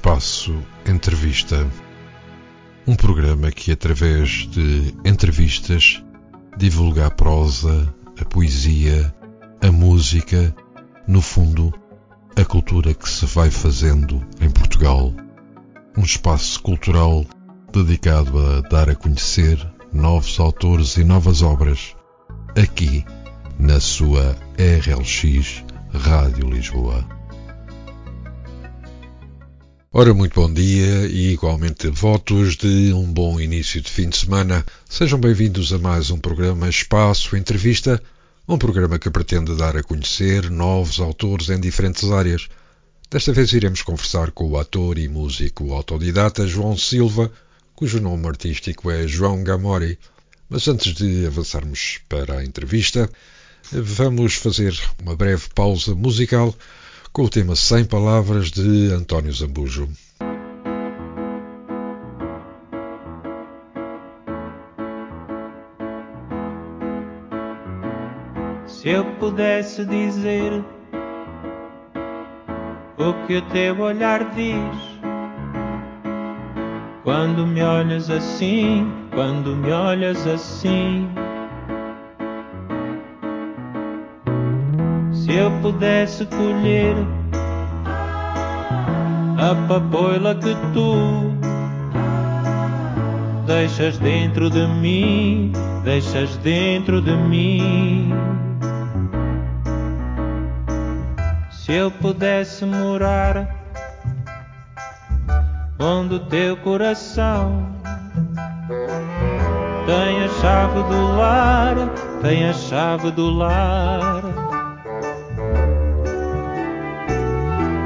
Espaço Entrevista. Um programa que, através de entrevistas, divulga a prosa, a poesia, a música, no fundo, a cultura que se vai fazendo em Portugal. Um espaço cultural dedicado a dar a conhecer novos autores e novas obras, aqui na sua RLX Rádio Lisboa. Ora, muito bom dia e igualmente votos de um bom início de fim de semana. Sejam bem-vindos a mais um programa Espaço Entrevista, um programa que pretende dar a conhecer novos autores em diferentes áreas. Desta vez iremos conversar com o ator e músico autodidata João Silva, cujo nome artístico é João Gamori. Mas antes de avançarmos para a entrevista, vamos fazer uma breve pausa musical com o tema Sem Palavras de António Zambujo. Se eu pudesse dizer o que o teu olhar diz, quando me olhas assim, quando me olhas assim. Se eu pudesse colher a papoila que tu deixas dentro de mim, deixas dentro de mim. Se eu pudesse morar onde o teu coração tem a chave do lar, tem a chave do lar.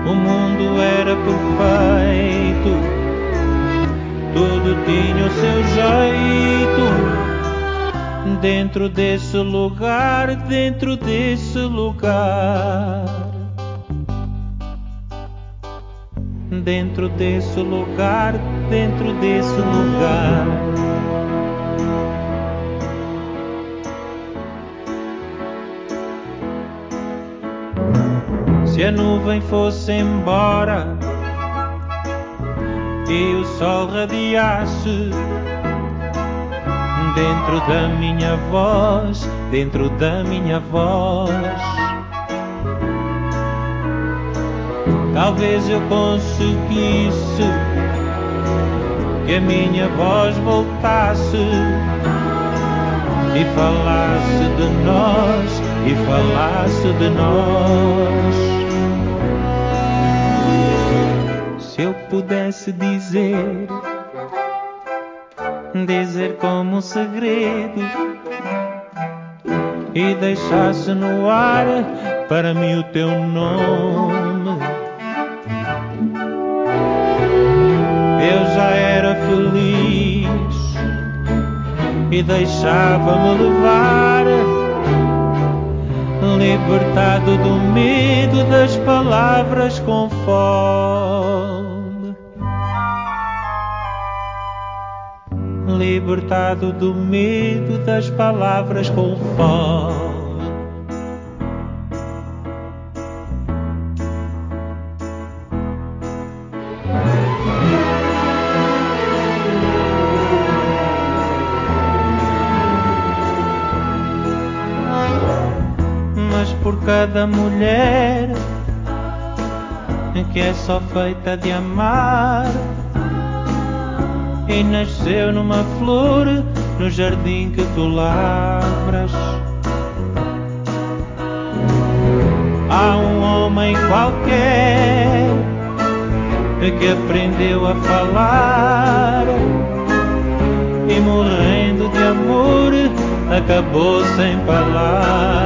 O mundo era perfeito, tudo tinha o seu jeito. Dentro desse lugar, dentro desse lugar. Dentro desse lugar, dentro desse lugar. Nuvem fosse embora e o sol radiasse dentro da minha voz, dentro da minha voz. Talvez eu conseguisse que a minha voz voltasse e falasse de nós, e falasse de nós. Pudesse dizer, dizer como um segredo e deixasse no ar para mim o teu nome, eu já era feliz e deixava-me levar. Libertado do medo das palavras com fome. Libertado do medo das palavras com fome. Mas por cada mulher que é só feita de amar e nasceu numa flor no jardim que tu lavras. Há um homem qualquer que aprendeu a falar e morrendo de amor acabou sem palavras.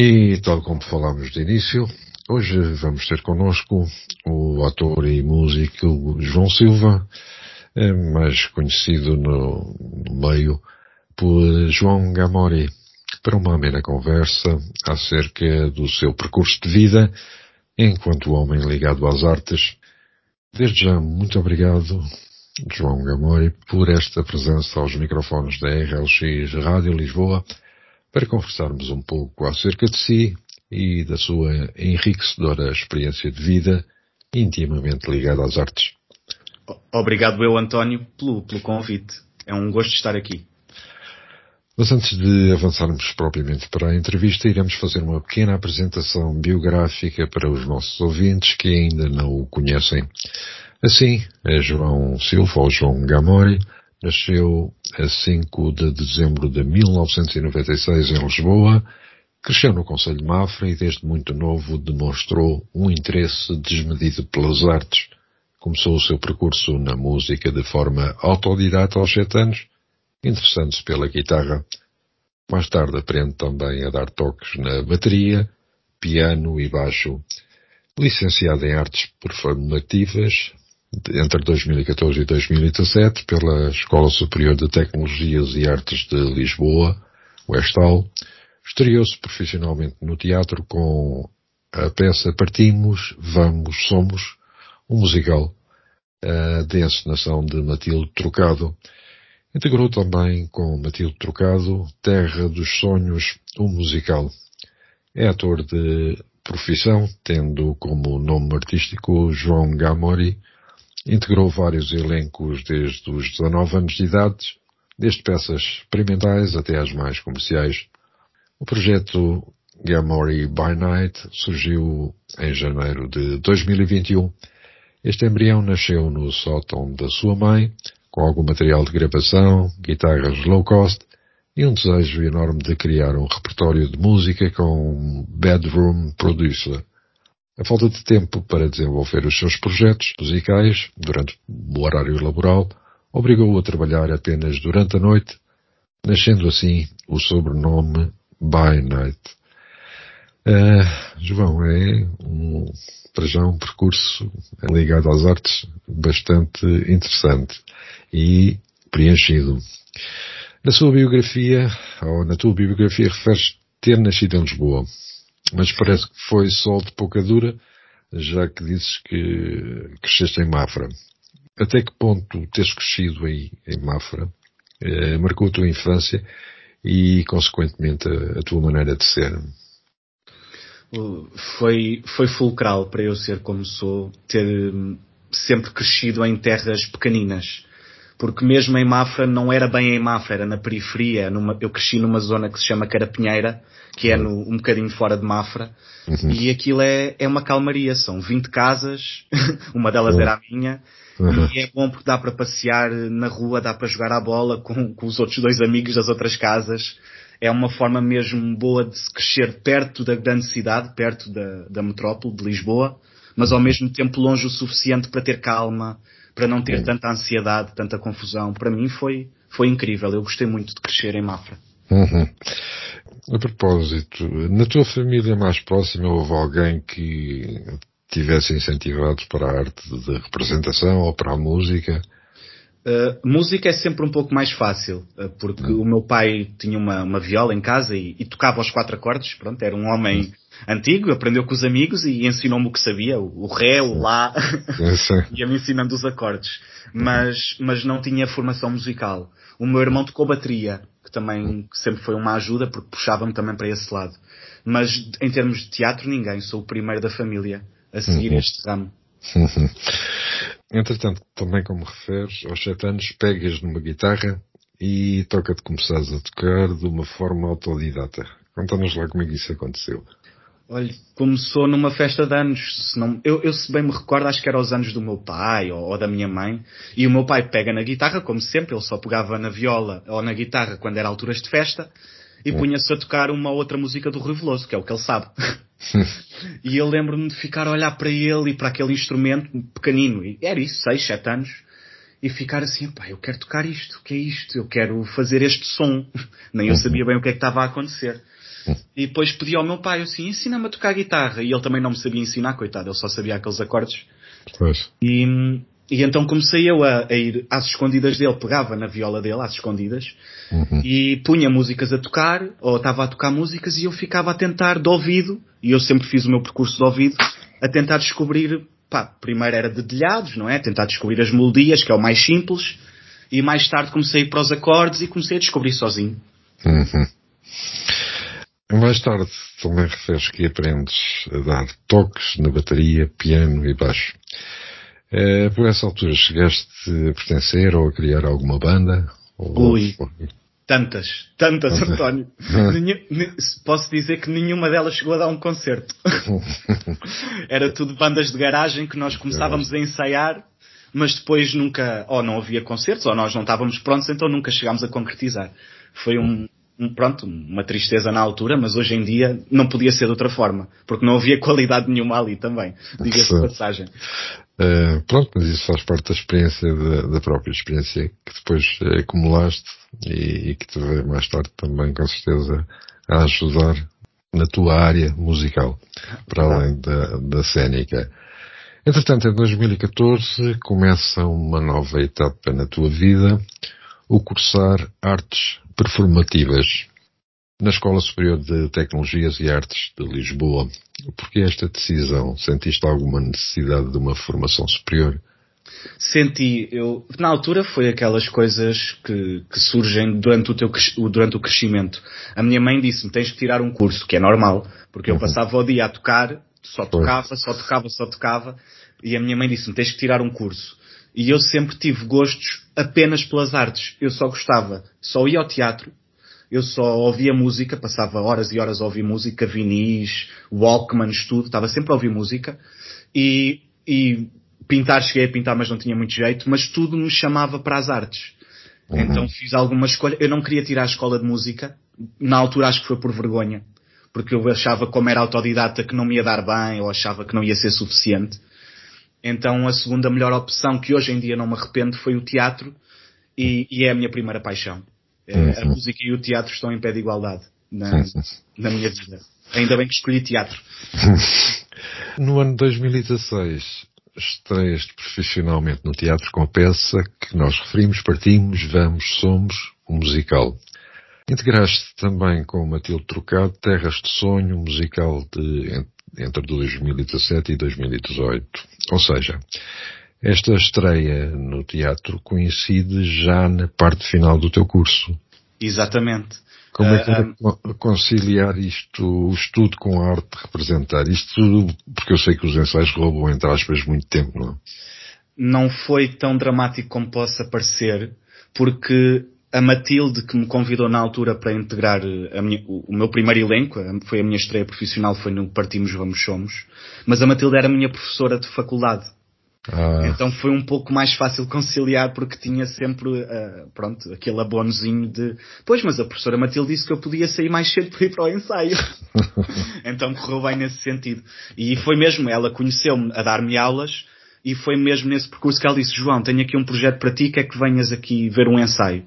E tal como falámos de início, hoje vamos ter connosco o ator e músico João Silva, eh, mais conhecido no, meio por João Gamori, para uma amena conversa acerca do seu percurso de vida enquanto homem ligado às artes. Desde já, muito obrigado, João Gamori, por esta presença aos microfones da RLX Rádio Lisboa para conversarmos um pouco acerca de si e da sua enriquecedora experiência de vida intimamente ligada às artes. Obrigado eu, António, pelo, pelo convite. É um gosto estar aqui. Mas antes de avançarmos propriamente para a entrevista, iremos fazer uma pequena apresentação biográfica para os nossos ouvintes que ainda não o conhecem. Assim, é João Silva, ou João Gamori, nasceu a 5 de dezembro de 1996 em Lisboa, cresceu no Conselho de Mafra e desde muito novo demonstrou um interesse desmedido pelas artes. Começou o seu percurso na música de forma autodidata aos sete anos, interessando-se pela guitarra. Mais tarde aprende também a dar toques na bateria, piano e baixo. Licenciado em artes performativas entre 2014 e 2017 pela Escola Superior de Tecnologias e Artes de Lisboa, Westal, estreou-se profissionalmente no teatro com a peça Partimos, Vamos, Somos, um musical de encenação de Matilde Trocado. Integrou também com Matilde Trocado Terra dos Sonhos, um musical. É ator de profissão, tendo como nome artístico João Gamori, integrou vários elencos desde os 19 anos de idade, desde peças experimentais até as mais comerciais. O projeto Gamori by Night surgiu em janeiro de 2021 este embrião nasceu no sótão da sua mãe, com algum material de gravação, guitarras low cost e um desejo enorme de criar um repertório de música com um bedroom producer. A falta de tempo para desenvolver os seus projetos musicais durante o horário laboral obrigou-o a trabalhar apenas durante a noite, nascendo assim o sobrenome By Night. Uh, João é um para já um percurso ligado às artes bastante interessante e preenchido. Na sua biografia, ou na tua biografia, referes ter nascido em Lisboa, mas parece que foi sol de pouca dura, já que dizes que cresceste em Mafra. Até que ponto teres crescido aí em Mafra eh, marcou a tua infância e, consequentemente, a, a tua maneira de ser? foi, foi fulcral para eu ser como sou, ter hum, sempre crescido em terras pequeninas. Porque mesmo em Mafra não era bem em Mafra, era na periferia. Numa, eu cresci numa zona que se chama Carapinheira, que é no, um bocadinho fora de Mafra. Uhum. E aquilo é, é uma calmaria. São 20 casas, uma delas uhum. era a minha. Uhum. E é bom porque dá para passear na rua, dá para jogar a bola com, com os outros dois amigos das outras casas é uma forma mesmo boa de se crescer perto da grande cidade, perto da, da metrópole de Lisboa, mas ao mesmo tempo longe o suficiente para ter calma, para não ter tanta ansiedade, tanta confusão. Para mim foi, foi incrível. Eu gostei muito de crescer em Mafra. Uhum. A propósito, na tua família mais próxima houve alguém que tivesse incentivado para a arte de representação ou para a música? Uh, música é sempre um pouco mais fácil, uh, porque o meu pai tinha uma, uma viola em casa e, e, tocava os quatro acordes, pronto, era um homem antigo, aprendeu com os amigos e ensinou-me o que sabia, o, o ré, o lá, ia-me ensinando os acordes, mas, mas não tinha formação musical. O meu irmão tocou bateria, que também sempre foi uma ajuda, porque puxava-me também para esse lado. Mas em termos de teatro, ninguém, sou o primeiro da família a seguir uhum. este ramo. Entretanto, também como referes, aos sete anos pegas numa guitarra e toca-te começares a tocar de uma forma autodidata. Conta-nos lá como é que isso aconteceu. Olha, começou numa festa de anos. Se não, eu, eu, se bem me recordo, acho que era os anos do meu pai ou, ou, da minha mãe. E o meu pai pega na guitarra, como sempre, ele só pegava na viola ou na guitarra quando era alturas de festa e punha-se a tocar uma outra música do Rui Veloso, que é o que ele sabe. e eu lembro-me de ficar a olhar para ele e para aquele instrumento pequenino, e era isso, 6, 7 anos, e ficar assim, pá, eu quero tocar isto, o que é isto? Eu quero fazer este som. Nem eu uhum. sabia bem o que é que estava a acontecer. E depois pedi ao meu pai assim, ensina-me a tocar guitarra. E ele também não me sabia ensinar, coitado, ele só sabia aqueles acordes. Pois. E, e então comecei eu a, a ir às escondidas dele, pegava na viola dele, às escondidas, Uhum. e punha músicas a tocar, ou estava a tocar músicas, e eu ficava a tentar de ouvido, e eu sempre fiz o meu percurso de ouvido, a tentar descobrir, pá, primeiro era dedilhados, não é? Tentar descobrir as melodias, que é o mais simples, e mais tarde comecei a ir para os acordes e comecei a descobrir sozinho. Uhum. Mais tarde também referes que aprendes a dar toques na bateria, piano e baixo. Eh, por essa altura chegaste a pertencer ou a criar alguma banda? Ou- Ui. Tantas, tantas, António. Nenhu- ne- posso dizer que nenhuma delas chegou a dar um concerto. Era tudo bandas de garagem que nós começávamos a ensaiar, mas depois nunca, ou não havia concertos, ou nós não estávamos prontos, então nunca chegámos a concretizar. Foi um- pronto, uma tristeza na altura, mas hoje em dia não podia ser de outra forma, porque não havia qualidade nenhuma ali também, diga-se de passagem. Eh, pronto, mas isso faz parte da experiência, da, da própria experiência que depois eh, acumulaste e, e que te veio mais tarde também, com certeza, a ajudar na tua área musical, para além da, da cénica. Entretanto, em 2014 começa uma nova etapa na tua vida, o cursar artes performativas na Escola Superior de Tecnologias e Artes de Lisboa. Porquê esta decisão? Sentiste alguma necessidade de uma formação superior? Senti, eu, na altura foi aquelas coisas que, que surgem durante o, teu, durante o crescimento. A minha mãe disse-me, tens que tirar um curso, que é normal, porque eu Uhum. passava o dia a tocar, só tocava, só tocava, só tocava, e a minha mãe disse-me, tens que tirar um curso. E eu sempre tive gostos apenas pelas artes. Eu só gostava, só ia ao teatro, eu só ouvia música, passava horas e horas a ouvir música, vinis, Walkmans, tudo, estava sempre a ouvir música. E, e pintar, cheguei a pintar, mas não tinha muito jeito, mas tudo me chamava para as artes. Então fiz alguma escolha. Eu não queria tirar a escola de música. Na altura acho que foi por vergonha. Porque eu achava como era autodidata que não me ia dar bem, ou achava que não ia ser suficiente. Então a segunda melhor opção, que hoje em dia não me arrependo, foi o teatro. E, e é a minha primeira paixão. É, A Uhum. música e o teatro estão em pé de igualdade na, na minha vida. Ainda bem que escolhi teatro. No ano de 2016, estreias-te profissionalmente no teatro com a peça que nós referimos, partimos, vamos, somos, um musical. Integraste também com Matilde Trocado Terras de Sonho, um musical de, entre 2017 e 2018. Ou seja, esta estreia no teatro coincide já na parte final do teu curso. Exatamente. Como é que co- conciliar isto, o estudo com a arte de representar? Isto tudo, porque eu sei que os ensaios roubam, entre aspas, muito tempo, não é? não foi tão dramático como possa parecer, porque a Matilde, que me convidou na altura para integrar eh, minha- o, meu primeiro elenco, foi a minha estreia profissional, foi no Partimos Vamos Somos, mas a Matilde era a minha professora de faculdade. Ah, Então foi um pouco mais fácil conciliar porque tinha sempre, eh, pronto, aquele abonozinho de, pois, mas a professora Matilde disse que eu podia sair mais cedo para ir para o ensaio. então correu bem nesse sentido. E foi mesmo, ela conheceu-me a dar-me aulas e foi mesmo nesse percurso que ela disse, João, tenho aqui um projeto para ti, quer que venhas aqui ver um ensaio.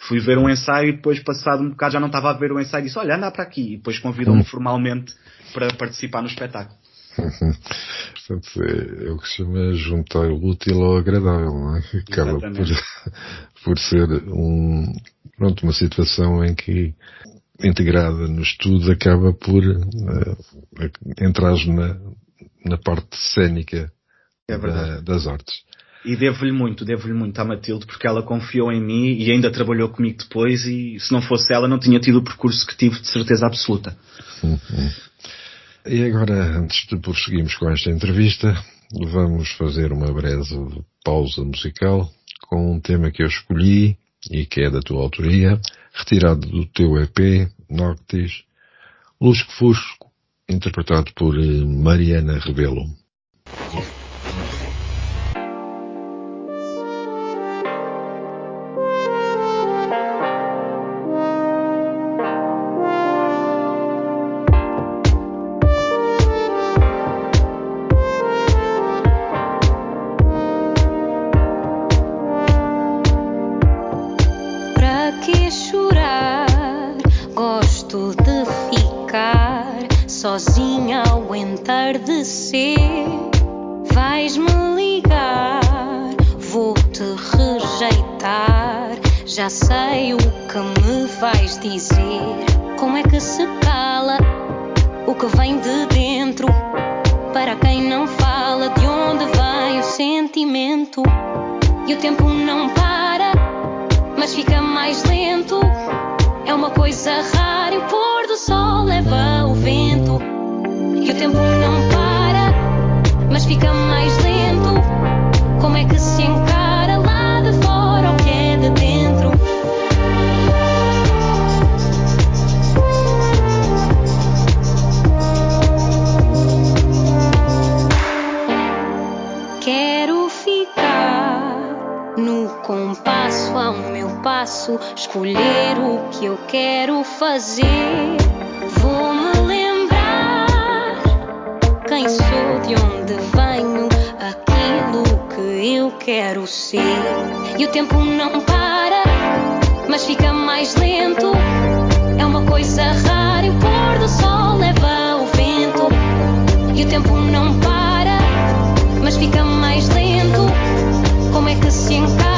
Fui ver um ensaio e depois passado um bocado já não estava a ver o ensaio e disse, olha, anda para aqui. E depois convidou-me formalmente para participar no espetáculo. portanto, é, é o que se chama juntar o útil ao agradável, não é? Acaba por, por ser um, pronto, uma situação em que integrada no estudo acaba por uh, entrar na, na parte cénica É da- das artes. E devo-lhe muito, devo-lhe muito à Matilde, porque ela confiou em mim e ainda trabalhou comigo depois e se não fosse ela não tinha tido o percurso que tive de certeza absoluta. E agora, antes de prosseguirmos com esta entrevista, vamos fazer uma breve pausa musical com um tema que eu escolhi e que é da tua autoria, retirado do teu EP, Noctis, Lusco Fusco, interpretado por eh, Mariana Rebelo. Tempo não para, mas fica mais lento. É uma coisa rara e o pôr do sol leva o vento. E o tempo não para, mas fica mais lento. Como é que se encara escolher o que eu quero fazer. Vou-me lembrar quem sou, de onde venho, aquilo que eu quero ser. E o tempo não para, mas fica mais lento. É uma coisa rara e o pôr do sol leva o vento. E o tempo não para, mas fica mais lento. Como é que se encara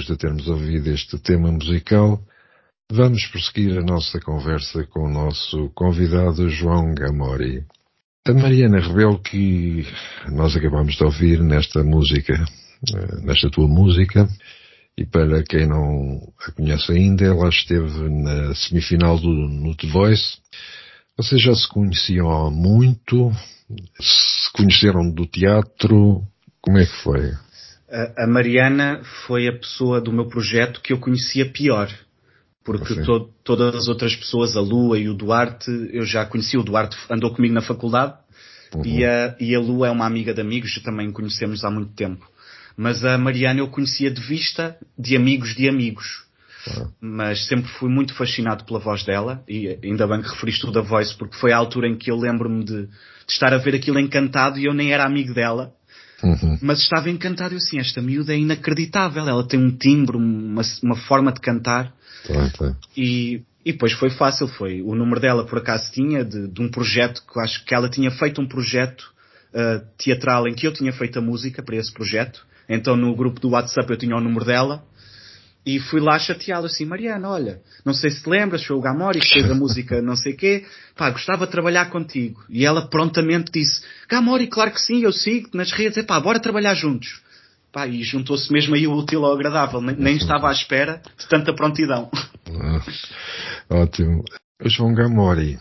depois de termos ouvido este tema musical, vamos prosseguir a nossa conversa com o nosso convidado João Gamori. A Mariana Rebelo que nós acabamos de ouvir nesta música, eh, nesta tua música, e para quem não a conhece ainda, ela esteve na semifinal do The Voice. Vocês já se conheciam há muito? Se conheceram do teatro? Como é que foi? A, a Mariana foi a pessoa do meu projeto que eu conhecia pior. Porque to- todas as outras pessoas, a Lua e o Duarte, eu já conheci. O Duarte andou comigo na faculdade Uhum. e, a, e a Lua é uma amiga de amigos, também conhecemos há muito tempo. Mas a Mariana eu conhecia de vista, de amigos de amigos. Ah. Mas sempre fui muito fascinado pela voz dela e ainda bem que referiste o da Voice porque foi a altura em que eu lembro-me de, de estar a ver aquilo encantado e eu nem era amigo dela Uhum. mas estava encantado. Eu assim, esta miúda é inacreditável. Ela tem um timbre, uma, uma forma de cantar. E, e depois foi fácil. Foi o número dela, por acaso, tinha de, de um projeto que eu acho que ela tinha feito um projeto ah, teatral em que eu tinha feito a música para esse projeto. Então no grupo do WhatsApp eu tinha o número dela. E fui lá chateá-lo assim, Mariana, olha, não sei se te lembras, foi o Gamori que fez a música não sei quê, pá, gostava de trabalhar contigo. E ela prontamente disse, Gamori, claro que sim, eu sigo nas redes, é pá, bora trabalhar juntos. Pá, e juntou-se mesmo aí o útil ao agradável, nem, nem estava à espera de tanta prontidão. Ah, ótimo. O João Gamori,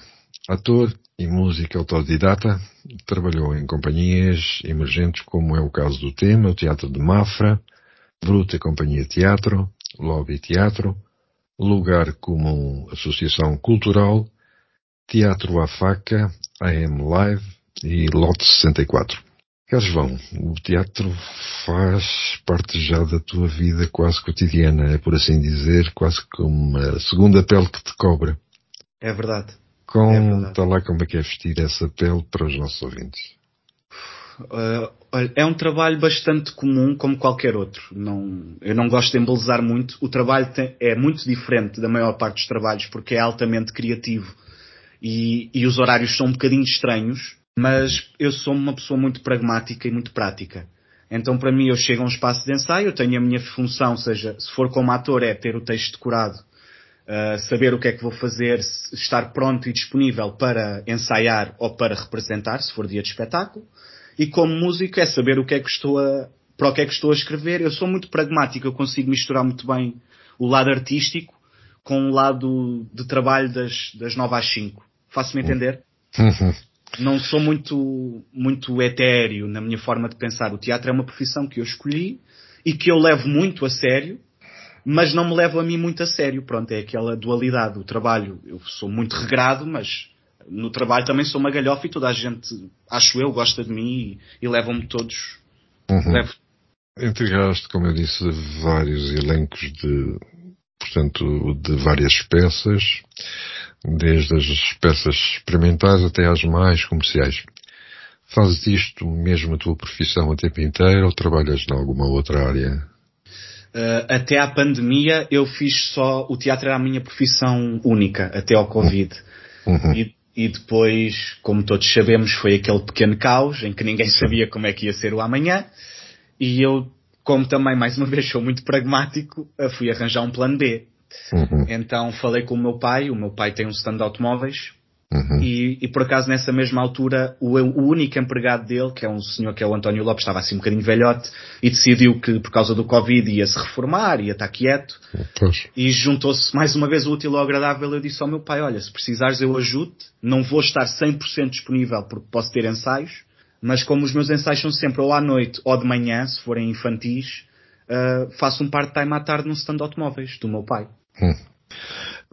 ator e músico autodidata, trabalhou em companhias emergentes como é o caso do Tema, o Teatro de Mafra, Bruta Companhia Teatro, Lobby Teatro, Lugar Comum Associação Cultural, Teatro à Faca, AM Live e Lote 64. Caro João, o teatro faz parte já da tua vida quase cotidiana, é por assim dizer, quase como uma segunda pele que te cobra. É verdade. É Conta verdade. lá como é que é vestir essa pele para os nossos ouvintes. Olha, é um trabalho bastante comum como qualquer outro. Não, eu não gosto de embelezar muito. O trabalho tem- é muito diferente da maior parte dos trabalhos porque é altamente criativo e, e os horários são um bocadinho estranhos, mas eu sou uma pessoa muito pragmática e muito prática. Então para mim eu chego a um espaço de ensaio, eu tenho a minha função, seja, se for como ator é ter o texto decorado, uh, saber o que é que vou fazer, estar pronto e disponível para ensaiar ou para representar, se for dia de espetáculo. E como músico é saber o que é que estou a, para o que é que estou a escrever. Eu sou muito pragmático, eu consigo misturar muito bem o lado artístico com o lado de trabalho das, das 9 às 5. Faço-me entender? Uhum. Não sou muito, muito etéreo na minha forma de pensar. O teatro é uma profissão que eu escolhi e que eu levo muito a sério, mas não me levo a mim muito a sério. Pronto, é aquela dualidade. O trabalho, eu sou muito regrado, mas no trabalho também sou uma galhofa e toda a gente, acho eu, gosta de mim e, e levam-me todos. Uhum. Levo. Entregaste, como eu disse, vários elencos de, portanto, de várias peças, desde as peças experimentais até às mais comerciais. Fazes isto mesmo a tua profissão a tempo inteiro ou trabalhas em alguma outra área? Uh, até à pandemia eu fiz só, o teatro era a minha profissão única, até ao Covid. Uhum. E, e depois, como todos sabemos, foi aquele pequeno caos em que ninguém sabia como é que ia ser o amanhã. E eu, como também mais uma vez sou muito pragmático, uh, fui arranjar um plano B. Uhum. Então falei com o meu pai, o meu pai tem um stand de automóveis Uhum. e, e por acaso nessa mesma altura o, o único empregado dele, que é um senhor que é o António Lopes, estava assim um bocadinho velhote e decidiu que por causa do Covid ia se reformar, ia estar quieto Pois. e juntou-se mais uma vez o útil ao agradável. Eu disse ao meu pai: Olha, se precisares, eu ajudo. Não vou estar 100% disponível porque posso ter ensaios, mas como os meus ensaios são sempre ou à noite ou de manhã, se forem infantis, uh, faço um part-time à tarde num stand de automóveis do meu pai. Hum.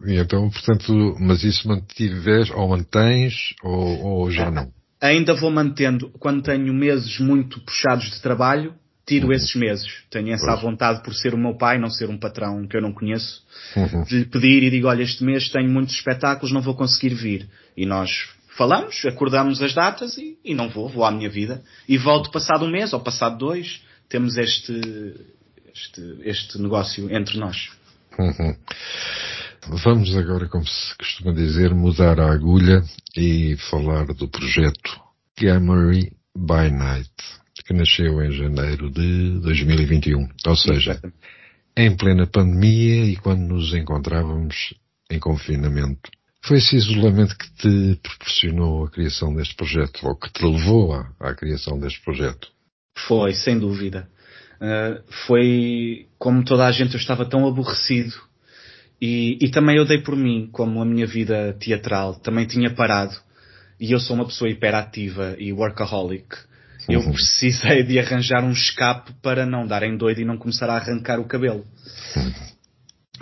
E então, portanto, mas isso mantives ou mantens ou, ou já não? Ainda vou mantendo, quando tenho meses muito puxados de trabalho, tiro esses meses. Tenho essa Pois. vontade por ser o meu pai, não ser um patrão que eu não conheço, Uhum. de lhe pedir e digo, olha, este mês tenho muitos espetáculos, não vou conseguir vir. E nós falamos, acordamos as datas e, e não vou, vou à minha vida. E volto passado um mês ou passado dois, temos este, este, este negócio entre nós. Uhum. Vamos agora, como se costuma dizer, mudar a agulha e falar do projeto Gamery by Night, que nasceu em janeiro de 2021. Ou seja, em plena pandemia e quando nos encontrávamos em confinamento. Foi esse isolamento que te proporcionou a criação deste projeto, ou que te levou à, à criação deste projeto? Foi, sem dúvida. Uh, foi como toda a gente, eu estava tão aborrecido. E, e também eu dei por mim, como a minha vida teatral também tinha parado. E eu sou uma pessoa hiperativa e workaholic. Eu precisei de arranjar um escape para não dar em doido e não começar a arrancar o cabelo.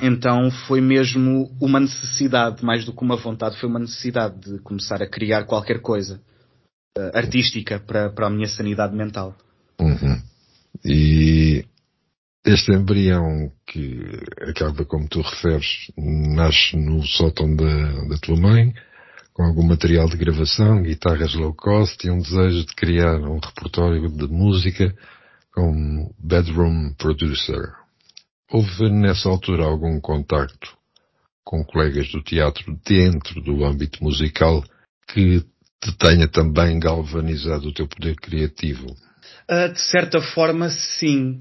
Então foi mesmo uma necessidade, mais do que uma vontade, foi uma necessidade de começar a criar qualquer coisa uh, artística para, para a minha sanidade mental. Uhum. E este embrião que acaba, como tu referes, nasce no sótão da, da tua mãe, com algum material de gravação, guitarras low cost e um desejo de criar um repertório de música como bedroom producer. Houve nessa altura algum contacto com colegas do teatro dentro do âmbito musical que te tenha também galvanizado o teu poder criativo? Uh, de certa forma, sim,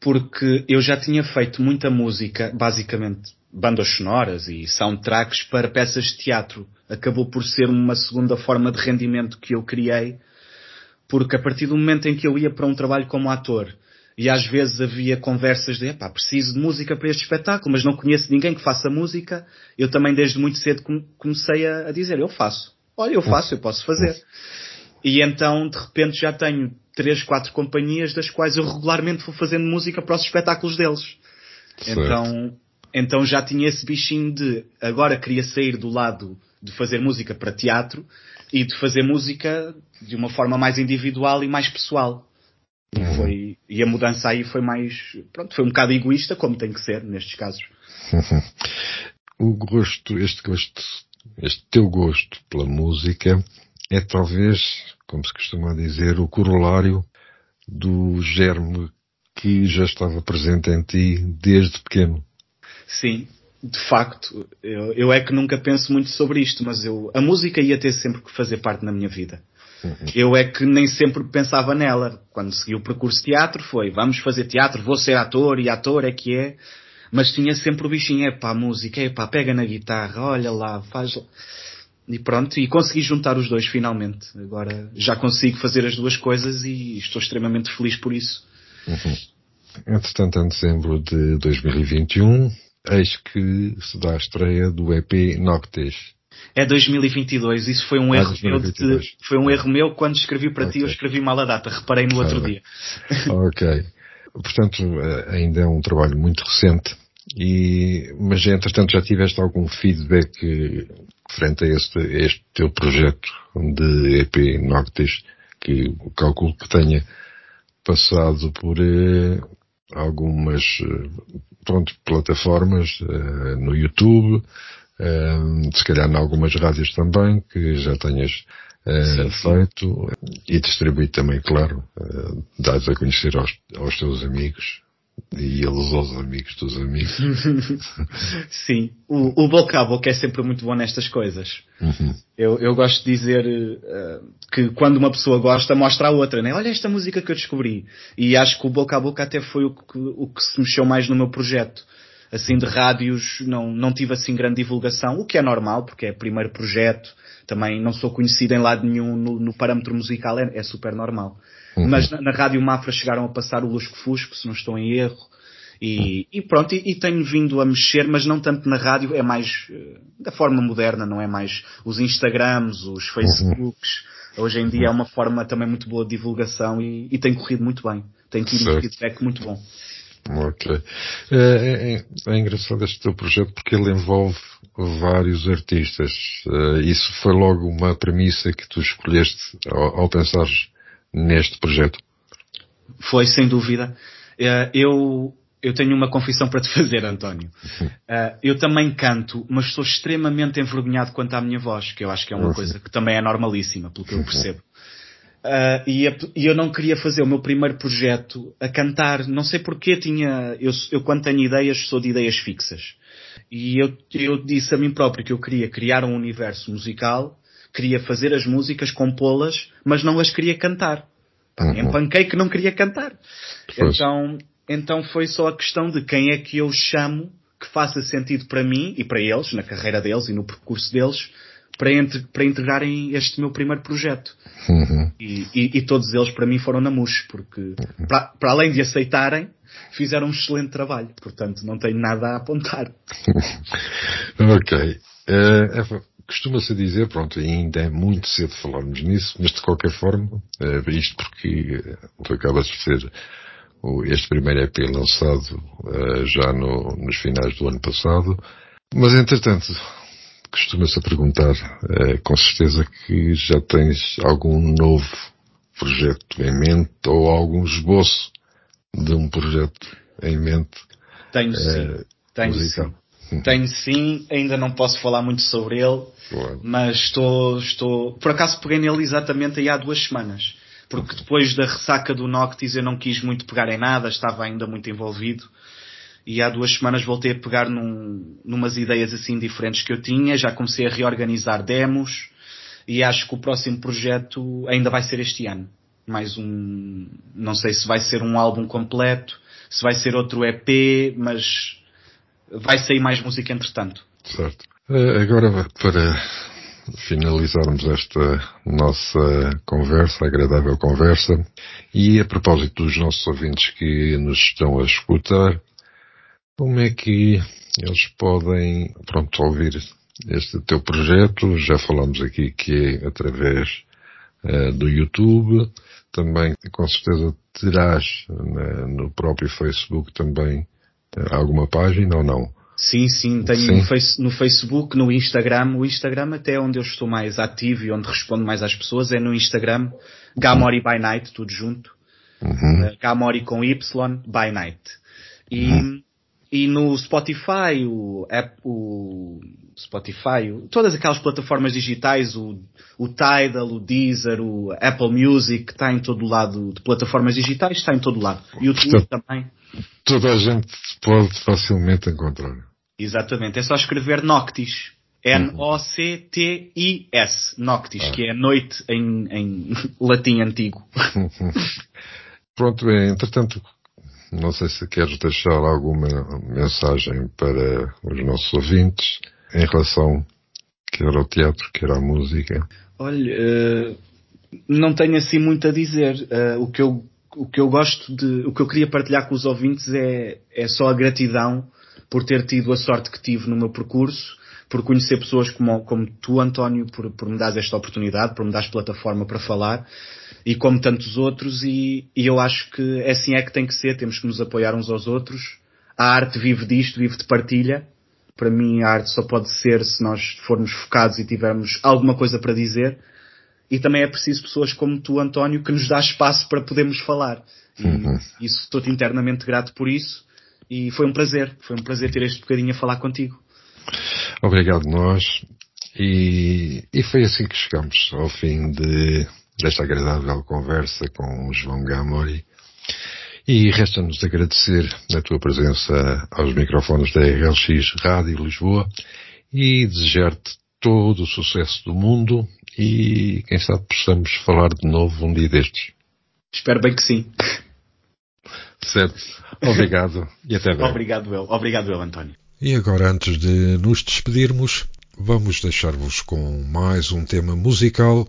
porque eu já tinha feito muita música, basicamente bandas sonoras e soundtracks para peças de teatro. Acabou por ser uma segunda forma de rendimento que eu criei, porque a partir do momento em que eu ia para um trabalho como ator e às vezes havia conversas de, epá, preciso de música para este espetáculo, mas não conheço ninguém que faça música, eu também desde muito cedo comecei a, dizer, eu faço. Olha, eu faço, eu posso fazer. E então, de repente, já tenho três, quatro companhias das quais eu regularmente vou fazendo música para os espetáculos deles. Certo. Então, então já tinha esse bichinho de agora queria sair do lado de fazer música para teatro e de fazer música de uma forma mais individual e mais pessoal. E, Uhum. foi, e a mudança aí foi mais, pronto, foi um bocado egoísta, como tem que ser nestes casos. o gosto, este gosto, este teu gosto pela música é talvez, como se costuma dizer, o corolário do germe que já estava presente em ti desde pequeno. Sim, de facto, eu, eu é que nunca penso muito sobre isto, mas eu, a música ia ter sempre que fazer parte na minha vida. Eu é que nem sempre pensava nela. Quando segui o percurso de teatro foi, vamos fazer teatro, vou ser ator e ator é que é. Mas tinha sempre o bichinho, é pá, música, é pá, pega na guitarra, olha lá, faz. E pronto, e consegui juntar os dois finalmente. Agora já consigo fazer as duas coisas e estou extremamente feliz por isso. Uhum. Entretanto, em dezembro de 2021, eis que se dá a estreia do EP Noctis. É 2022, isso foi um ah, erro meu de, foi um erro meu quando escrevi para okay. ti, eu escrevi mal a data, reparei no outro dia. ok. Portanto, ainda é um trabalho muito recente, e, mas entretanto já tiveste algum feedback frente a este, este teu projeto de EP Noctis, que calculo que tenha passado por eh, algumas eh, pronto, plataformas eh, no YouTube, eh, se calhar em algumas rádios também, que já tenhas sim, feito sim. e distribuído também, claro, dados a conhecer aos, aos teus amigos e eles aos amigos dos amigos. Sim, o, o boca a boca é sempre muito bom nestas coisas. Uhum. Eu, eu gosto de dizer uh, que quando uma pessoa gosta, mostra a outra, né? Olha esta música que eu descobri. E acho que o boca a boca até foi o que, o que se mexeu mais no meu projeto. Assim, de rádios, não, não tive assim grande divulgação, o que é normal, porque é primeiro projeto. Também não sou conhecido em lado nenhum no, no parâmetro musical, é, é super normal. Uhum. Mas na, na, Rádio Mafra chegaram a passar o Lusco Fusco, se não estou em erro. E, e pronto, e, e, tenho vindo a mexer, mas não tanto na rádio, é mais uh, da forma moderna, não é mais os Instagrams, os Facebooks. Uhum. Hoje em dia é uma forma também muito boa de divulgação e, e tem corrido muito bem. Tem tido um feedback muito bom. Ok. É, é, é, é, engraçado este teu projeto porque ele envolve vários artistas. Uh, isso foi logo uma premissa que tu escolheste ao, ao pensares neste projeto? Foi, sem dúvida. Eh, eu, eu tenho uma confissão para te fazer, António. Eh, eu também canto, mas sou extremamente envergonhado quanto à minha voz, que eu acho que é uma coisa que também é normalíssima, pelo que eu percebo. Uh, e, e, eu não queria fazer o meu primeiro projeto a cantar, não sei porquê tinha, eu, eu quando tenho ideias sou de ideias fixas. E eu, eu disse a mim próprio que eu queria criar um universo musical queria fazer as músicas, compô-las, mas não as queria cantar. Uhum. Empanquei que não queria cantar. Então, então foi só a questão de quem é que eu chamo que faça sentido para mim e para eles, na carreira deles e no percurso deles, para, entre, para integrarem este meu primeiro projeto. Uhum. E, e, e, todos eles para mim foram na MUS, porque uhum. para, para além de aceitarem, fizeram um excelente trabalho. Portanto, não tenho nada a apontar. ok. Uh, costuma-se dizer, pronto, ainda é muito cedo falarmos nisso, mas de qualquer forma, uh, isto porque uh, acabas de ser este primeiro EP lançado uh, já no, nos finais do ano passado, mas entretanto, costuma-se a perguntar, uh, com certeza que já tens algum novo projeto em mente ou algum esboço de um projeto em mente. Tenho sim, tenho musical. sim. Tenho sim, ainda não posso falar muito sobre ele, mas estou, estou, por acaso peguei nele exatamente aí há duas semanas. Porque depois da ressaca do Noctis eu não quis muito pegar em nada, estava ainda muito envolvido. E há duas semanas voltei a pegar num, numas ideias assim diferentes que eu tinha, já comecei a reorganizar demos e acho que o próximo projeto ainda vai ser este ano. Mais um, não sei se vai ser um álbum completo, se vai ser outro EP, mas vai sair mais música entretanto. Certo. Eh, agora, para finalizarmos esta nossa conversa, agradável conversa, e a propósito dos nossos ouvintes que nos estão a escutar, como é que eles podem, pronto, ouvir este teu projeto? Já falamos aqui que é através uh, do YouTube, também com certeza terás uh, no próprio Facebook também uh, alguma página ou não? Sim, sim, tenho sim. No, face, no, Facebook, no Instagram. O Instagram até onde eu estou mais ativo e onde respondo mais às pessoas é no Instagram. Gamori by Night, tudo junto. Uhum. Uh, Gamori com Y by Night. E, uhum. E no Spotify, o, app, o Spotify, o, todas aquelas plataformas digitais, o, o Tidal, o Deezer, o Apple Music, está em todo lado de plataformas digitais, está em todo lado. YouTube também toda a gente pode facilmente encontrar. Exatamente, é só escrever Noctis. N-O-C-T-I-S. Noctis, ah. que é noite em, em latim antigo. Pronto, bem, entretanto, não sei se queres deixar alguma mensagem para os nossos ouvintes em relação quer ao teatro, quer à música? Olha, uh, não tenho assim muito a dizer. Uh, o que eu o que eu gosto de, o que eu queria partilhar com os ouvintes é, é só a gratidão por ter tido a sorte que tive no meu percurso, por conhecer pessoas como, como tu, António, por, por me dar esta oportunidade, por me dar plataforma para falar, e como tantos outros, e, e eu acho que assim é que tem que ser, temos que nos apoiar uns aos outros. A arte vive disto, vive de partilha. Para mim, a arte só pode ser se nós formos focados e tivermos alguma coisa para dizer e também é preciso pessoas como tu, António, que nos dá espaço para podermos falar. E uhum. isso estou-te internamente grato por isso e foi um prazer, foi um prazer ter este bocadinho a falar contigo. Obrigado nós e, e foi assim que chegamos ao fim de, desta agradável conversa com o João Gamori e resta-nos agradecer a tua presença aos microfones da RLX Rádio Lisboa e desejar-te todo o sucesso do mundo e quem sabe possamos falar de novo um dia destes. Espero bem que sim. Certo. Obrigado e até breve. Obrigado eu. Obrigado eu, António. E agora, antes de nos despedirmos, vamos deixar-vos com mais um tema musical,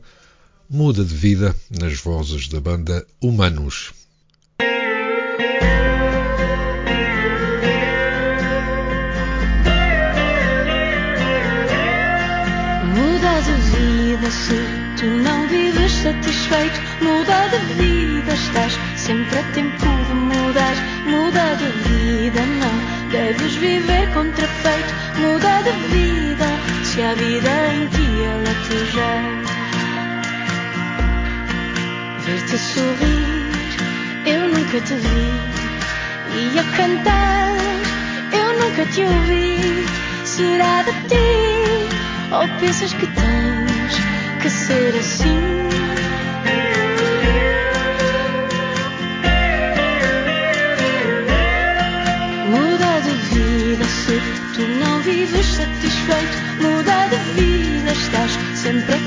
Muda de Vida, nas vozes da banda Humanos. se tu não vives satisfeito. Muda de vida, estás sempre a tempo de mudar. Muda de vida, não deves viver contrafeito. Muda de vida, se a vida em ti ela te já. Ver-te sorrir, eu nunca te vi. E a cantar, eu nunca te ouvi. Será de ti, ou pensas que tens? que ser assim. Muda de vida se tu não vives satisfeito. Muda de vida, estás sempre a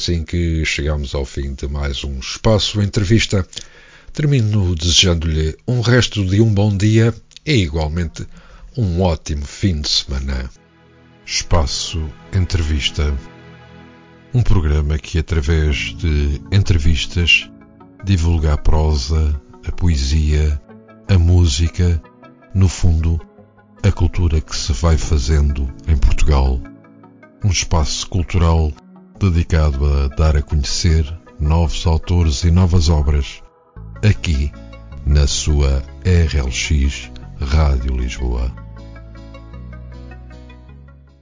assim que chegamos ao fim de mais um Espaço Entrevista. Termino desejando-lhe um resto de um bom dia e igualmente um ótimo fim de semana. Espaço Entrevista. Um programa que, através de entrevistas, divulga a prosa, a poesia, a música, no fundo, a cultura que se vai fazendo em Portugal. Um espaço cultural dedicado a dar a conhecer novos autores e novas obras, aqui na sua RLX Rádio Lisboa.